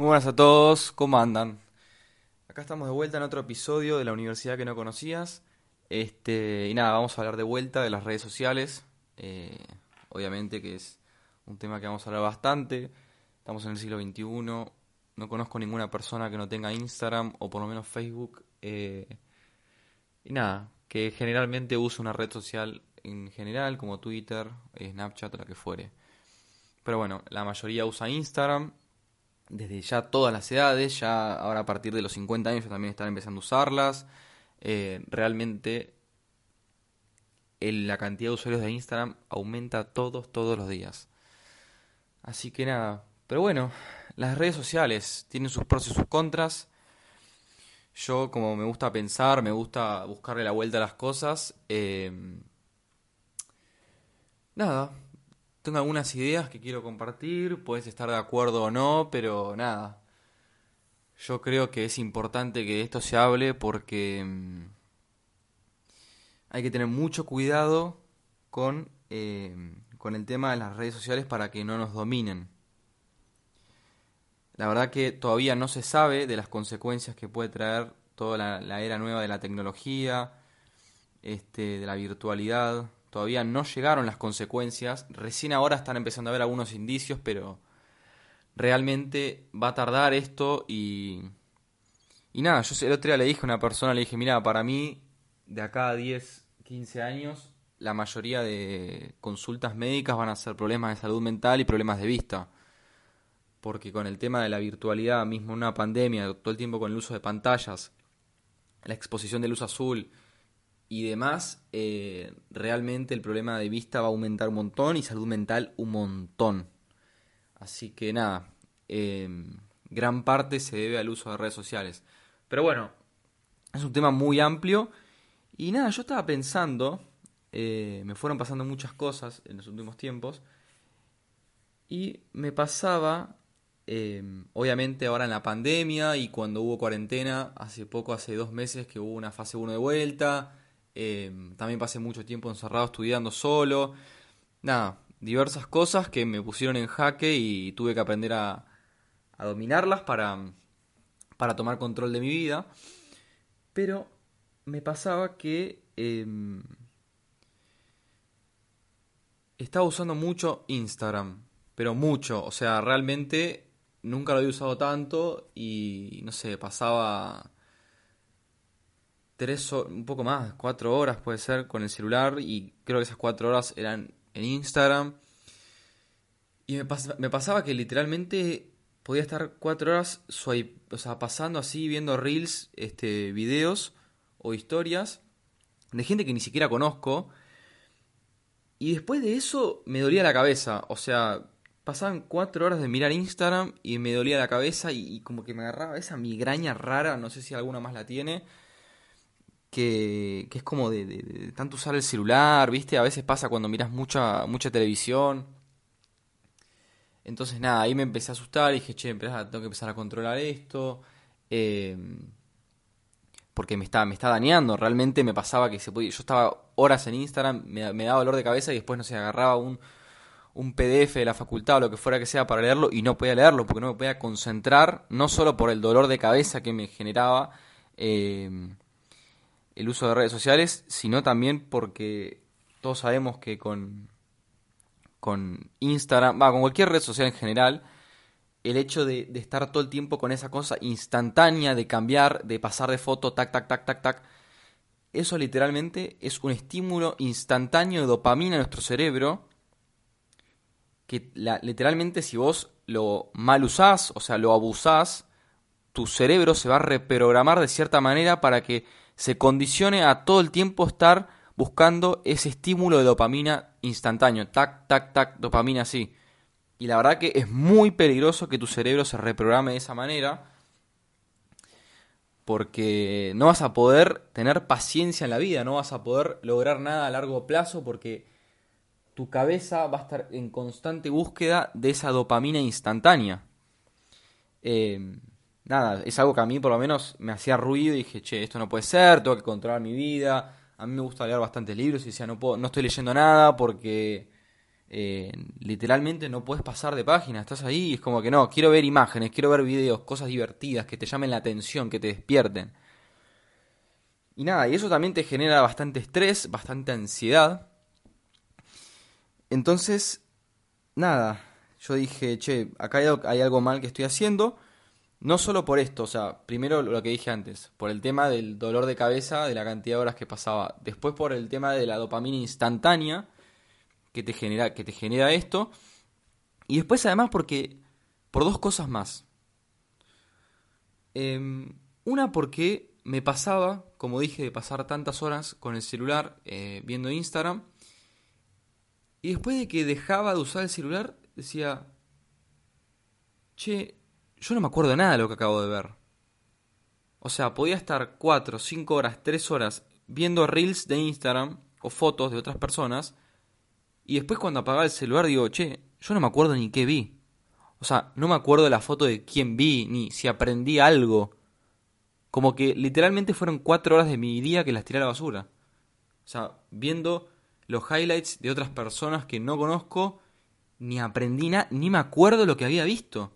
Buenas a todos, ¿cómo andan? Acá estamos de vuelta en otro episodio de la universidad que no conocías. Este, y nada, vamos a hablar de vuelta de las redes sociales. Eh, obviamente que es un tema que vamos a hablar bastante. Estamos en el siglo XXI. No conozco ninguna persona que no tenga Instagram o por lo menos Facebook. Eh, y nada, que generalmente use una red social en general, como Twitter, Snapchat o la que fuere. Pero bueno, la mayoría usa Instagram desde ya todas las edades, ya ahora a partir de los 50 años ya también están empezando a usarlas. Eh, realmente la cantidad de usuarios de Instagram aumenta todos, todos los días. Así que nada, pero bueno, las redes sociales tienen sus pros y sus contras. Yo como me gusta pensar, me gusta buscarle la vuelta a las cosas. Eh, nada, tengo algunas ideas que quiero compartir, puedes estar de acuerdo o no, pero nada. Yo creo que es importante que esto se hable porque mm, hay que tener mucho cuidado con, eh, con el tema de las redes sociales para que no nos dominen. La verdad que todavía no se sabe de las consecuencias que puede traer toda la, la era nueva de la tecnología, este, de la virtualidad, Todavía no llegaron las consecuencias. Recién ahora están empezando a ver algunos indicios, pero realmente va a tardar esto y... Y nada, yo el otro día le dije a una persona, le dije, mira, para mí, de acá a 10, 15 años, la mayoría de consultas médicas van a ser problemas de salud mental y problemas de vista. Porque con el tema de la virtualidad, mismo una pandemia, todo el tiempo con el uso de pantallas, la exposición de luz azul, y demás, eh, realmente el problema de vista va a aumentar un montón y salud mental un montón. Así que nada, em, gran parte se debe al uso de redes sociales. Pero bueno, es un tema muy amplio. Y nada, yo estaba pensando, eh, me fueron pasando muchas cosas en los últimos tiempos. Y me pasaba, obviamente ahora en la pandemia y cuando hubo cuarentena, hace poco, hace dos meses que hubo una fase 1 de vuelta Em, también pasé mucho tiempo encerrado estudiando solo. Nada, diversas cosas que me pusieron en jaque y tuve que aprender a, dominarlas para, para tomar control de mi vida. Pero me pasaba que em, estaba usando mucho Instagram. Pero mucho, o sea, realmente nunca lo había usado tanto y no sé, pasaba tres, un poco más, cuatro horas puede ser con el celular y creo que esas cuatro horas eran en Instagram. Y me, pasaba que literalmente podía estar cuatro horas o pasando así, viendo reels, este, videos o historias de gente que ni siquiera conozco. Y después de eso me dolía la cabeza. O sea, pasaban cuatro horas de mirar Instagram y me dolía la cabeza y como que me agarraba esa migraña rara, no sé si alguna más la tiene que, es como de, tanto usar el celular, ¿viste? A veces pasa cuando miras mucha, mucha televisión. Entonces, nada, ahí me empecé a asustar y dije, che, tengo que empezar a controlar esto. Em, porque me está, me está dañando. Realmente me pasaba que se podía, yo estaba horas en Instagram, me, daba dolor de cabeza y después, no sé, agarraba un, un PDF de la facultad o lo que fuera que sea para leerlo y no podía leerlo porque no me podía concentrar, no solo por el dolor de cabeza que me generaba. Eh, el uso de redes sociales, sino también porque todos sabemos que con, con Instagram, va, con cualquier red social en general, el hecho de, estar todo el tiempo con esa cosa instantánea de cambiar, de pasar de foto, tac, tac, tac, tac, tac, eso literalmente es un estímulo instantáneo de dopamina en nuestro cerebro que literalmente si vos lo mal usás, o sea, lo abusás, tu cerebro se va a reprogramar de cierta manera para que se condicione a todo el tiempo estar buscando ese estímulo de dopamina instantáneo. Tac, tac, tac, dopamina así. Y la verdad que es muy peligroso que tu cerebro se reprograme de esa manera. Porque no vas a poder tener paciencia en la vida, no vas a poder lograr nada a largo plazo porque tu cabeza va a estar en constante búsqueda de esa dopamina instantánea. Eh, nada, es algo que a mí por lo menos me hacía ruido y dije, che, esto no puede ser, tengo que controlar mi vida. A mí me gusta leer bastantes libros y decía, no, puedo, no estoy leyendo nada porque eh, literalmente no puedes pasar de página, estás ahí y es como que no, quiero ver imágenes, quiero ver videos, cosas divertidas que te llamen la atención, que te despierten. Y nada, y eso también te genera bastante estrés, bastante ansiedad. Entonces, nada, yo dije, che, acá hay algo mal que estoy haciendo. No solo por esto, o sea, primero lo que dije antes, por el tema del dolor de cabeza, de la cantidad de horas que pasaba. Después por el tema de la dopamina instantánea que te genera, que te genera esto. Y después además porque, por dos cosas más. Em, una porque me pasaba, como dije, de pasar tantas horas con el celular eh, viendo Instagram. Y después de que dejaba de usar el celular, decía, che, yo no me acuerdo nada de lo que acabo de ver. O sea, podía estar 4, 5 horas, 3 horas viendo reels de Instagram o fotos de otras personas. Y después cuando apagaba el celular digo, che, yo no me acuerdo ni qué vi. O sea, no me acuerdo de la foto de quién vi, ni si aprendí algo. Como que literalmente fueron 4 horas de mi día que las tiré a la basura. O sea, viendo los highlights de otras personas que no conozco, ni aprendí nada, ni me acuerdo lo que había visto.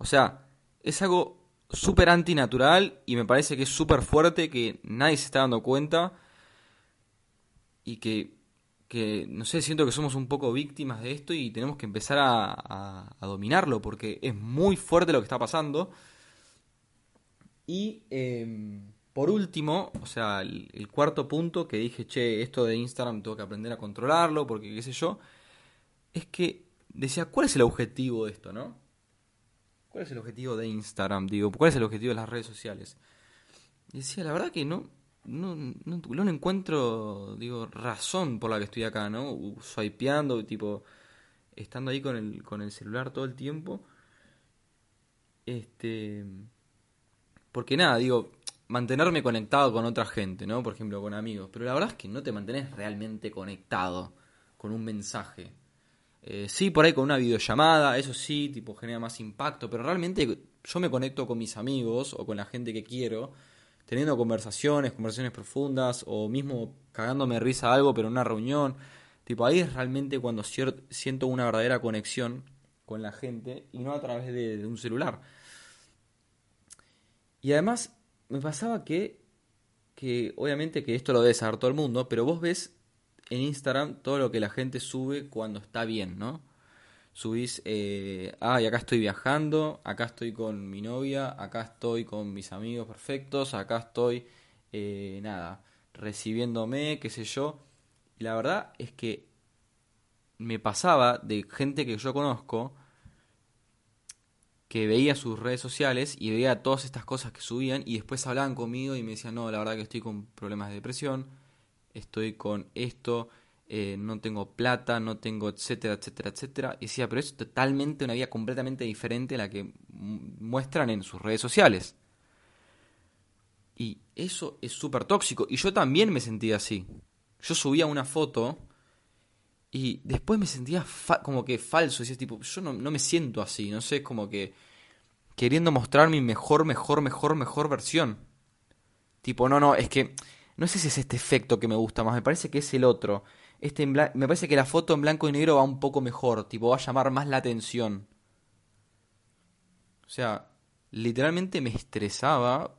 O sea, es algo súper antinatural y me parece que es súper fuerte, que nadie se está dando cuenta y que, que, no sé, siento que somos un poco víctimas de esto y tenemos que empezar a, dominarlo porque es muy fuerte lo que está pasando. Y em, por último, o sea, el, el, cuarto punto que dije, che, esto de Instagram tengo que aprender a controlarlo porque qué sé yo, es que decía, ¿cuál es el objetivo de esto, no? ¿Cuál es el objetivo de Instagram? Digo, ¿cuál es el objetivo de las redes sociales? Y decía, la verdad que no, no, no, encuentro, digo, razón por la que estoy acá, ¿no? Swipeando, tipo, estando ahí con el, con el celular todo el tiempo. Este. Porque nada, digo, mantenerme conectado con otra gente, ¿no? Por ejemplo, con amigos. Pero la verdad es que no te mantenés realmente conectado con un mensaje. Eh, sí, por ahí con una videollamada, eso sí, tipo genera más impacto, pero realmente yo me conecto con mis amigos o con la gente que quiero, teniendo conversaciones, conversaciones profundas, o mismo cagándome risa algo, pero en una reunión. Tipo, ahí es realmente cuando siento una verdadera conexión con la gente y no a través de, de un celular. Y además me pasaba que, que obviamente que esto lo debe saber todo el mundo, pero vos ves en Instagram todo lo que la gente sube cuando está bien, ¿no? Subís, eh, ah, acá estoy viajando, acá estoy con mi novia, acá estoy con mis amigos perfectos, acá estoy, eh, nada, recibiéndome, qué sé yo. Y la verdad es que me pasaba de gente que yo conozco que veía sus redes sociales y veía todas estas cosas que subían y después hablaban conmigo y me decían, no, la verdad que estoy con problemas de depresión, estoy con esto, eh, no tengo plata, no tengo etcétera, etcétera, etcétera. Y decía, pero es totalmente una vida completamente diferente a la que muestran en sus redes sociales. Y eso es súper tóxico. Y yo también me sentía así. Yo subía una foto y después me sentía como que falso. Decía, tipo, yo no, no me siento así. No sé, es como que queriendo mostrar mi mejor, mejor, mejor, mejor versión. Tipo, no, no, es que no sé si es este efecto que me gusta más, me parece que es el otro. Este me parece que la foto en blanco y negro va un poco mejor, tipo va a llamar más la atención. O sea, literalmente me estresaba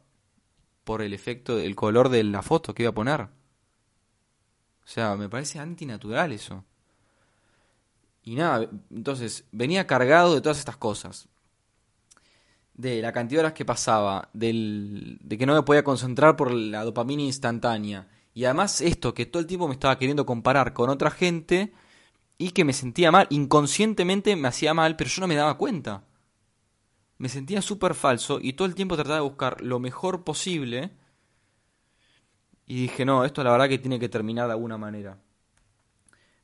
por el efecto del color de la foto que iba a poner. O sea, me parece antinatural eso. Y nada, entonces venía cargado de todas estas cosas de la cantidad de horas que pasaba, del, de que no me podía concentrar por la dopamina instantánea. Y además esto, que todo el tiempo me estaba queriendo comparar con otra gente y que me sentía mal, inconscientemente me hacía mal, pero yo no me daba cuenta. Me sentía súper falso y todo el tiempo trataba de buscar lo mejor posible. Y dije, no, esto la verdad que tiene que terminar de alguna manera.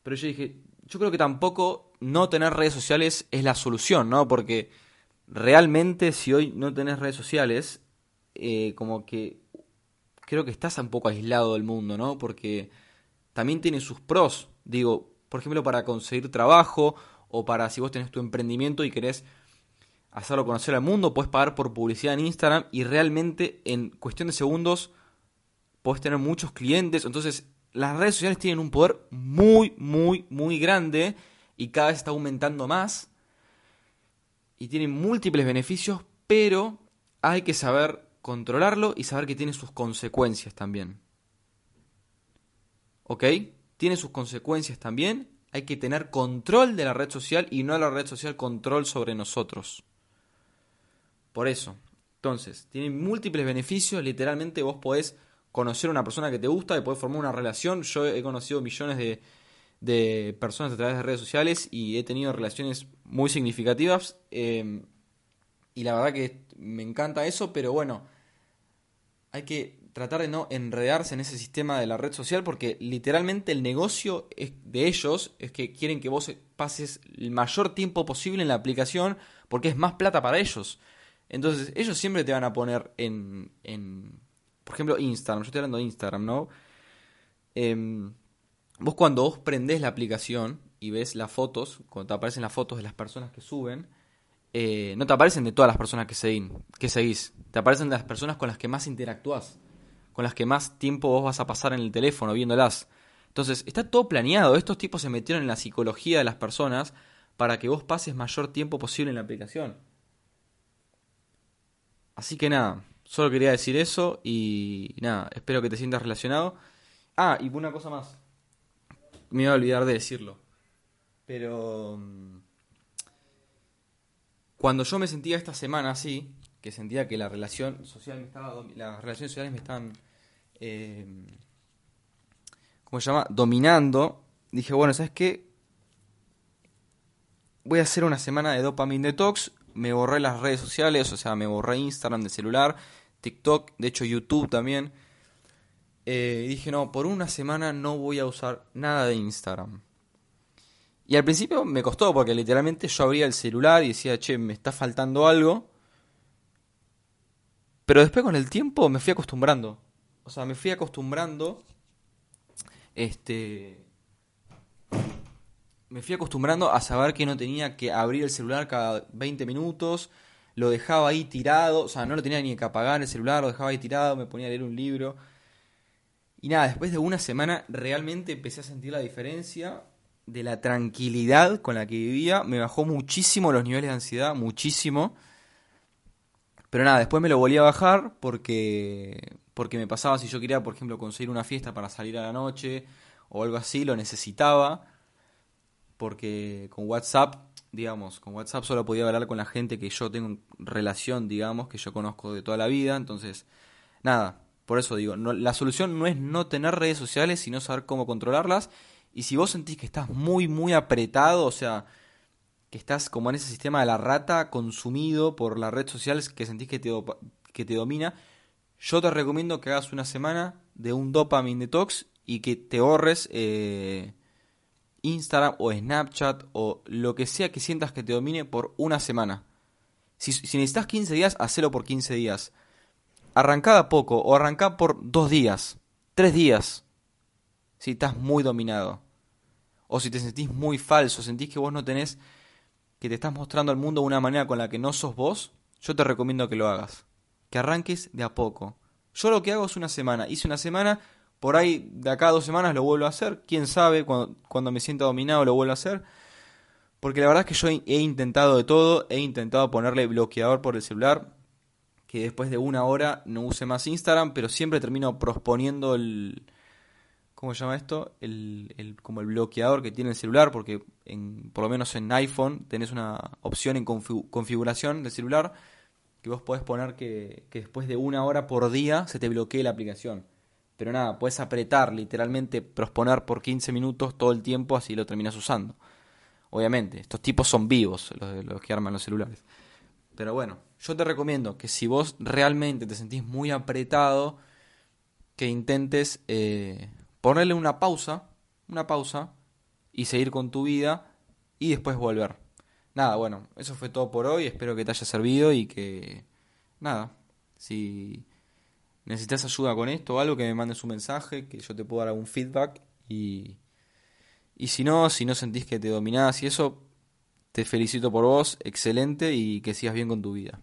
Pero yo dije, yo creo que tampoco no tener redes sociales es la solución, ¿no? Porque realmente si hoy no tenés redes sociales, eh, como que creo que estás un poco aislado del mundo, ¿no? Porque también tiene sus pros. Digo, por ejemplo, para conseguir trabajo o para si vos tenés tu emprendimiento y querés hacerlo conocer al mundo, puedes pagar por publicidad en Instagram y realmente en cuestión de segundos podés tener muchos clientes. Entonces, las redes sociales tienen un poder muy, muy, muy grande y cada vez está aumentando más y tienen múltiples beneficios, pero hay que saber controlarlo y saber que tiene sus consecuencias también. ¿Ok? Tiene sus consecuencias también. Hay que tener control de la red social y no la red social control sobre nosotros. Por eso. Entonces, tiene múltiples beneficios. Literalmente vos podés conocer a una persona que te gusta y podés formar una relación. Yo he conocido millones de, de personas a través de redes sociales y he tenido relaciones muy significativas. Em, y la verdad que me encanta eso, pero bueno, hay que tratar de no enredarse en ese sistema de la red social porque literalmente el negocio de ellos es que quieren que vos pases el mayor tiempo posible en la aplicación porque es más plata para ellos. Entonces ellos siempre te van a poner en, por ejemplo, Instagram. Yo estoy hablando de Instagram, ¿no? Eh, Vos cuando vos prendés la aplicación y ves las fotos, cuando te aparecen las fotos de las personas que suben, eh, no te aparecen de todas las personas que, que seguís, te aparecen de las personas con las que más interactúas, con las que más tiempo vos vas a pasar en el teléfono viéndolas. Entonces, está todo planeado, estos tipos se metieron en la psicología de las personas para que vos pases mayor tiempo posible en la aplicación. Así que nada, solo quería decir eso y nada, espero que te sientas relacionado. Ah, y una cosa más me iba a olvidar de decirlo. Pero mm, cuando yo me sentía esta semana así, que sentía que la relación social me estaba las relaciones sociales me estaban eh, ¿cómo se llama? dominando, dije, bueno, ¿sabes qué? Voy a hacer una semana de dopamine detox, me borré las redes sociales, o sea, me borré Instagram de celular, TikTok, de hecho YouTube también eh, dije, no, por una semana no voy a usar nada de Instagram. Y al principio me costó porque literalmente yo abría el celular y decía, che, me está faltando algo. Pero después con el tiempo me fui acostumbrando. O sea, me fui acostumbrando. Este. Me fui acostumbrando a saber que no tenía que abrir el celular cada 20 minutos. Lo dejaba ahí tirado. O sea, no lo tenía ni que apagar el celular, lo dejaba ahí tirado, me ponía a leer un libro. Y nada, después de una semana realmente empecé a sentir la diferencia de la tranquilidad con la que vivía. Me bajó muchísimo los niveles de ansiedad, muchísimo. Pero nada, después me lo volví a bajar porque, porque me pasaba si yo quería, por ejemplo, conseguir una fiesta para salir a la noche o algo así, lo necesitaba. Porque con WhatsApp, digamos, con WhatsApp solo podía hablar con la gente que yo tengo relación, digamos, que yo conozco de toda la vida. Entonces, nada, por eso digo, la solución no es no tener redes sociales, sino saber cómo controlarlas. Y si vos sentís que estás muy, muy apretado, o sea, que estás como en ese sistema de la rata, consumido por las redes sociales que sentís que te, que te domina, yo te recomiendo que hagas una semana de un dopamine detox y que te ahorres eh, Instagram o Snapchat o lo que sea que sientas que te domine por una semana. Si, si necesitas 15 días, hacelo por 15 días arrancada poco o arrancá por dos días, tres días, si estás muy dominado. O si te sentís muy falso, sentís que vos no tenés, que te estás mostrando al mundo de una manera con la que no sos vos, yo te recomiendo que lo hagas. Que arranques de a poco. Yo lo que hago es una semana. Hice una semana, por ahí de acá a dos semanas lo vuelvo a hacer. Quién sabe, cuando, cuando me sienta dominado lo vuelvo a hacer. Porque la verdad es que yo he intentado de todo. He intentado ponerle bloqueador por el celular que después de una hora no use más Instagram, pero siempre termino prosponiendo el... ¿Cómo se llama esto? El, el, como el bloqueador que tiene el celular, porque en, por lo menos en iPhone tenés una opción en configuración del celular que vos podés poner que, que después de una hora por día se te bloquee la aplicación. Pero nada, puedes apretar, literalmente prosponer por 15 minutos todo el tiempo, así lo terminas usando. Obviamente, estos tipos son vivos, los, los que arman los celulares. Pero bueno, yo te recomiendo que si vos realmente te sentís muy apretado, que intentes eh, ponerle una pausa, una pausa, y seguir con tu vida y después volver. Nada, bueno, eso fue todo por hoy, espero que te haya servido y que, nada, si necesitas ayuda con esto o algo, que me mandes un mensaje, que yo te puedo dar algún feedback y, y si no, si no sentís que te dominás y eso, te felicito por vos, excelente y que sigas bien con tu vida.